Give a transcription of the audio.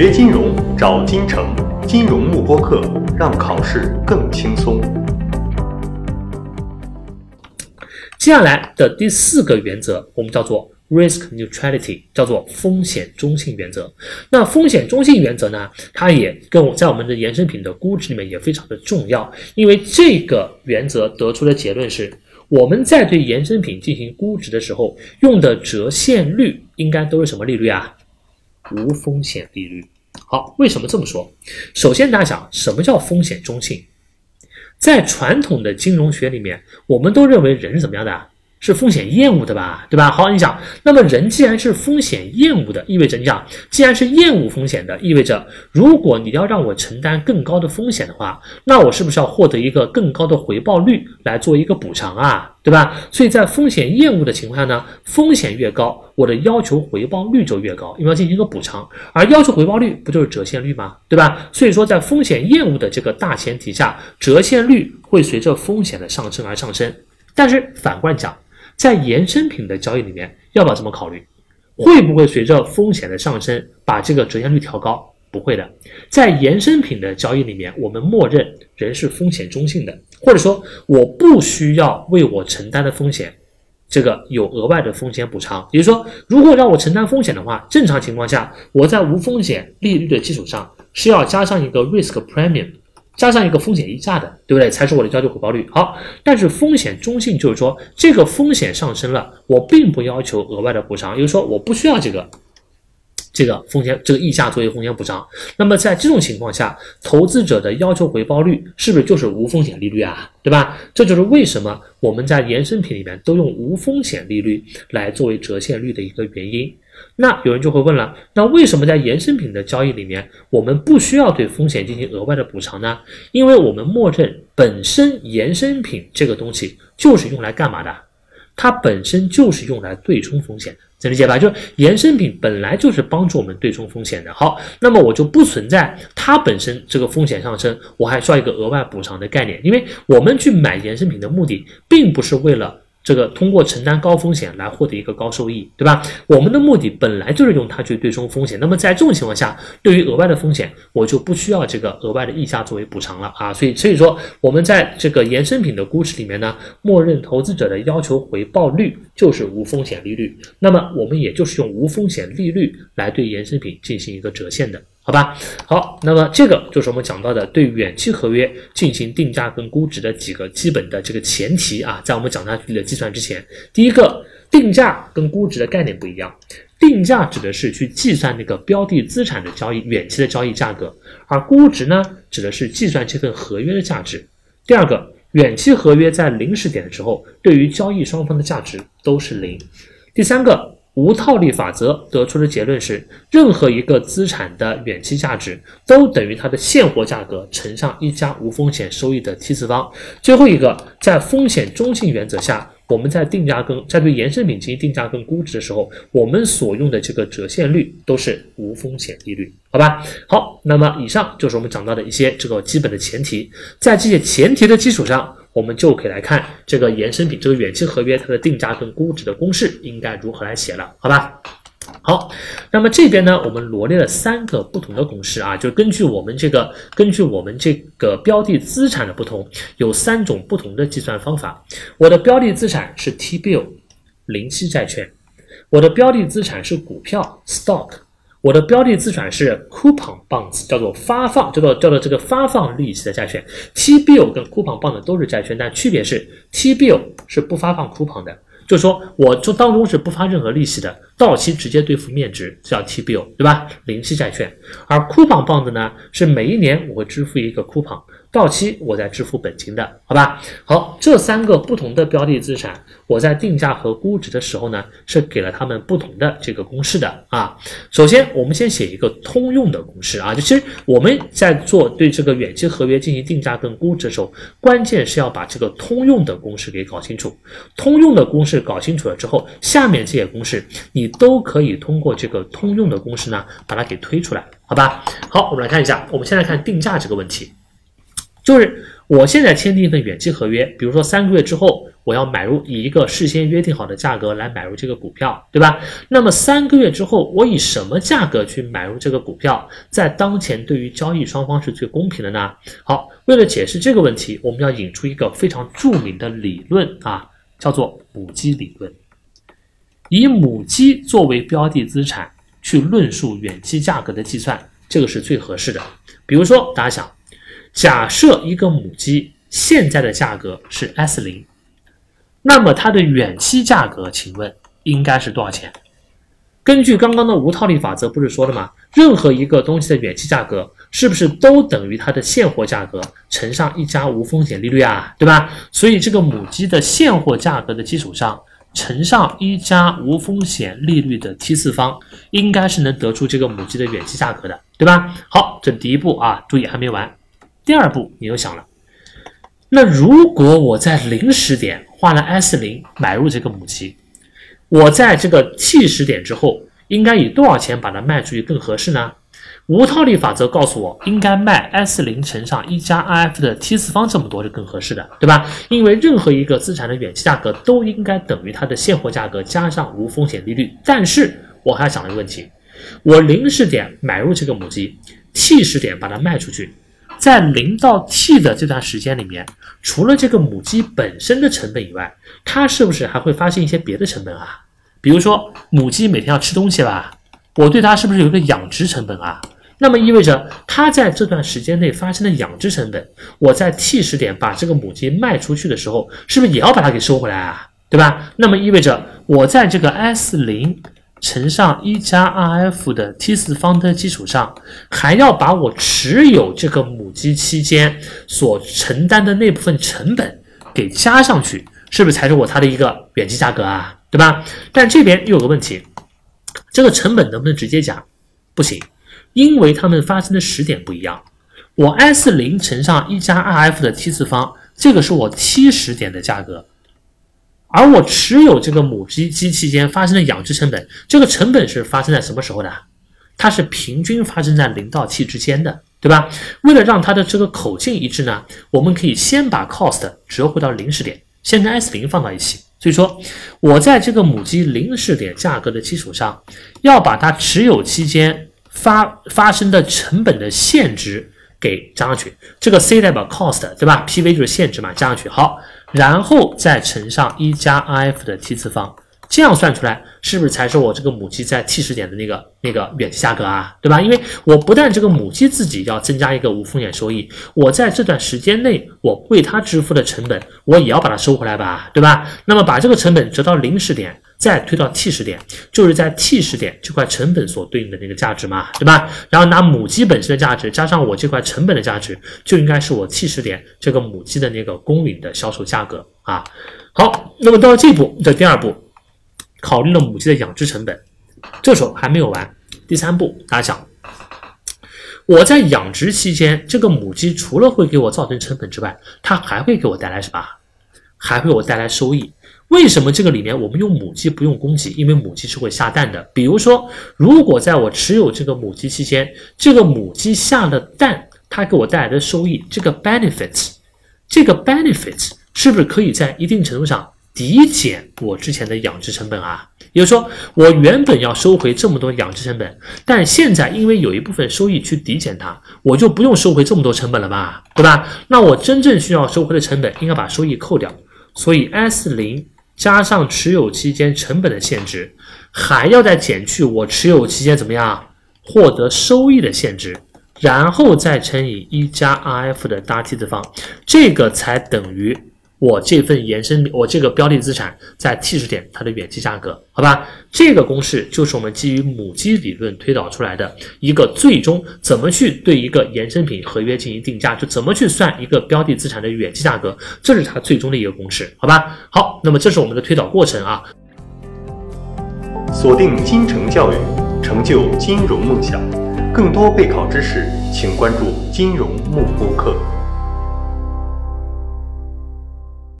学金融找金城，金融慕播课，让考试更轻松。接下来的第四个原则，我们叫做 risk neutrality，叫做风险中性原则。那风险中性原则呢，它也跟我在我们的衍生品的估值里面也非常的重要，因为这个原则得出的结论是，我们在对衍生品进行估值的时候，用的折现率应该都是什么利率啊？无风险利率。好，为什么这么说？首先，大家想，什么叫风险中性？在传统的金融学里面，我们都认为人是怎么样的？是风险厌恶的吧，对吧？好，你想，那么人既然是风险厌恶的，意味着你想，既然是厌恶风险的，意味着如果你要让我承担更高的风险的话，那我是不是要获得一个更高的回报率来做一个补偿啊，对吧？所以在风险厌恶的情况下呢，风险越高，我的要求回报率就越高，因为要进行一个补偿，而要求回报率不就是折现率吗？对吧？所以说，在风险厌恶的这个大前提下，折现率会随着风险的上升而上升。但是反过来讲，在衍生品的交易里面，要不要这么考虑？会不会随着风险的上升，把这个折现率调高？不会的。在衍生品的交易里面，我们默认人是风险中性的，或者说我不需要为我承担的风险，这个有额外的风险补偿。也就是说，如果让我承担风险的话，正常情况下，我在无风险利率的基础上是要加上一个 risk premium。加上一个风险溢价的，对不对？才是我的要求回报率。好，但是风险中性就是说，这个风险上升了，我并不要求额外的补偿，也就是说，我不需要这个这个风险这个溢价作为风险补偿。那么在这种情况下，投资者的要求回报率是不是就是无风险利率啊？对吧？这就是为什么我们在衍生品里面都用无风险利率来作为折现率的一个原因。那有人就会问了，那为什么在衍生品的交易里面，我们不需要对风险进行额外的补偿呢？因为我们默认本身衍生品这个东西就是用来干嘛的？它本身就是用来对冲风险的，能理解吧？就是衍生品本来就是帮助我们对冲风险的。好，那么我就不存在它本身这个风险上升，我还需要一个额外补偿的概念，因为我们去买衍生品的目的，并不是为了。这个通过承担高风险来获得一个高收益，对吧？我们的目的本来就是用它去对冲风险。那么在这种情况下，对于额外的风险，我就不需要这个额外的溢价作为补偿了啊。所以，所以说我们在这个衍生品的估值里面呢，默认投资者的要求回报率就是无风险利率。那么我们也就是用无风险利率来对衍生品进行一个折现的。好吧，好，那么这个就是我们讲到的对远期合约进行定价跟估值的几个基本的这个前提啊，在我们讲下去的计算之前，第一个定价跟估值的概念不一样，定价指的是去计算那个标的资产的交易远期的交易价格，而估值呢指的是计算这份合约的价值。第二个，远期合约在零时点的时候，对于交易双方的价值都是零。第三个。无套利法则得出的结论是，任何一个资产的远期价值都等于它的现货价格乘上一家无风险收益的 T 次方。最后一个，在风险中性原则下，我们在定价跟在对衍生品进行定价跟估值的时候，我们所用的这个折现率都是无风险利率，好吧？好，那么以上就是我们讲到的一些这个基本的前提，在这些前提的基础上。我们就可以来看这个衍生品这个远期合约它的定价跟估值的公式应该如何来写了，好吧？好，那么这边呢，我们罗列了三个不同的公式啊，就根据我们这个根据我们这个标的资产的不同，有三种不同的计算方法。我的标的资产是 T bill 零息债券，我的标的资产是股票 stock。我的标的资产是 coupon bonds，叫做发放，叫做叫做这个发放利息的债券。T bill 跟 coupon bonds 都是债券，但区别是 T bill 是不发放 coupon 的，就是说我就当中是不发任何利息的，到期直接兑付面值，叫 T bill，对吧？零息债券。而 coupon bonds 呢，是每一年我会支付一个 coupon。到期我再支付本金的，好吧？好，这三个不同的标的资产，我在定价和估值的时候呢，是给了他们不同的这个公式的啊。首先，我们先写一个通用的公式啊。就其实我们在做对这个远期合约进行定价跟估值的时候，关键是要把这个通用的公式给搞清楚。通用的公式搞清楚了之后，下面这些公式你都可以通过这个通用的公式呢，把它给推出来，好吧？好，我们来看一下，我们先来看定价这个问题。就是我现在签订一份远期合约，比如说三个月之后我要买入，以一个事先约定好的价格来买入这个股票，对吧？那么三个月之后，我以什么价格去买入这个股票，在当前对于交易双方是最公平的呢？好，为了解释这个问题，我们要引出一个非常著名的理论啊，叫做母基理论，以母基作为标的资产去论述远期价格的计算，这个是最合适的。比如说，大家想。假设一个母鸡现在的价格是 S 零，那么它的远期价格，请问应该是多少钱？根据刚刚的无套利法则，不是说了吗？任何一个东西的远期价格是不是都等于它的现货价格乘上一加无风险利率啊？对吧？所以这个母鸡的现货价格的基础上乘上一加无风险利率的 T 次方，应该是能得出这个母鸡的远期价格的，对吧？好，这第一步啊，注意还没完。第二步，你又想了，那如果我在零时点花了 S 零买入这个母鸡，我在这个 T 时点之后，应该以多少钱把它卖出去更合适呢？无套利法则告诉我，应该卖 S 零乘上一加 IF 的 T 次方这么多是更合适的，对吧？因为任何一个资产的远期价格都应该等于它的现货价格加上无风险利率。但是我还想了一个问题，我零时点买入这个母鸡，T 时点把它卖出去。在零到 T 的这段时间里面，除了这个母鸡本身的成本以外，它是不是还会发生一些别的成本啊？比如说母鸡每天要吃东西吧，我对它是不是有一个养殖成本啊？那么意味着它在这段时间内发生的养殖成本，我在 T 时点把这个母鸡卖出去的时候，是不是也要把它给收回来啊？对吧？那么意味着我在这个 S 零。乘上一加 RF 的 T 次方的基础上，还要把我持有这个母鸡期间所承担的那部分成本给加上去，是不是才是我它的一个远期价格啊？对吧？但这边又有个问题，这个成本能不能直接加？不行，因为它们发生的时点不一样。我 S 零乘上一加 RF 的 T 次方，这个是我 T 时点的价格。而我持有这个母鸡鸡期间发生的养殖成本，这个成本是发生在什么时候的？它是平均发生在零到七之间的，对吧？为了让它的这个口径一致呢，我们可以先把 cost 折回到零时点，先跟 S 零放到一起。所以说，我在这个母鸡零时点价格的基础上，要把它持有期间发发生的成本的现值给加上去。这个 C 代表 cost，对吧？PV 就是现值嘛，加上去。好。然后再乘上一加 IF 的 T 次方，这样算出来是不是才是我这个母鸡在 T 时点的那个那个远期价格啊？对吧？因为我不但这个母鸡自己要增加一个无风险收益，我在这段时间内我为它支付的成本，我也要把它收回来吧？对吧？那么把这个成本折到零时点。再推到 T 时点，就是在 T 时点这块成本所对应的那个价值嘛，对吧？然后拿母鸡本身的价值加上我这块成本的价值，就应该是我 T 时点这个母鸡的那个公允的销售价格啊。好，那么到了这一步，这第二步，考虑了母鸡的养殖成本，这时候还没有完。第三步，大家想，我在养殖期间，这个母鸡除了会给我造成成本之外，它还会给我带来什么？还会给我带来收益？为什么这个里面我们用母鸡不用公鸡？因为母鸡是会下蛋的。比如说，如果在我持有这个母鸡期间，这个母鸡下了蛋，它给我带来的收益，这个 benefits，这个 benefits 是不是可以在一定程度上抵减我之前的养殖成本啊？也就是说，我原本要收回这么多养殖成本，但现在因为有一部分收益去抵减它，我就不用收回这么多成本了吧？对吧？那我真正需要收回的成本，应该把收益扣掉。所以 S 零。加上持有期间成本的限制，还要再减去我持有期间怎么样获得收益的限制，然后再乘以一加 RF 的大 T 次方，这个才等于。我这份延伸，我这个标的资产在 T 时点它的远期价格，好吧？这个公式就是我们基于母鸡理论推导出来的一个最终怎么去对一个衍生品合约进行定价，就怎么去算一个标的资产的远期价格，这是它最终的一个公式，好吧？好，那么这是我们的推导过程啊。锁定金城教育，成就金融梦想。更多备考知识，请关注金融幕播课。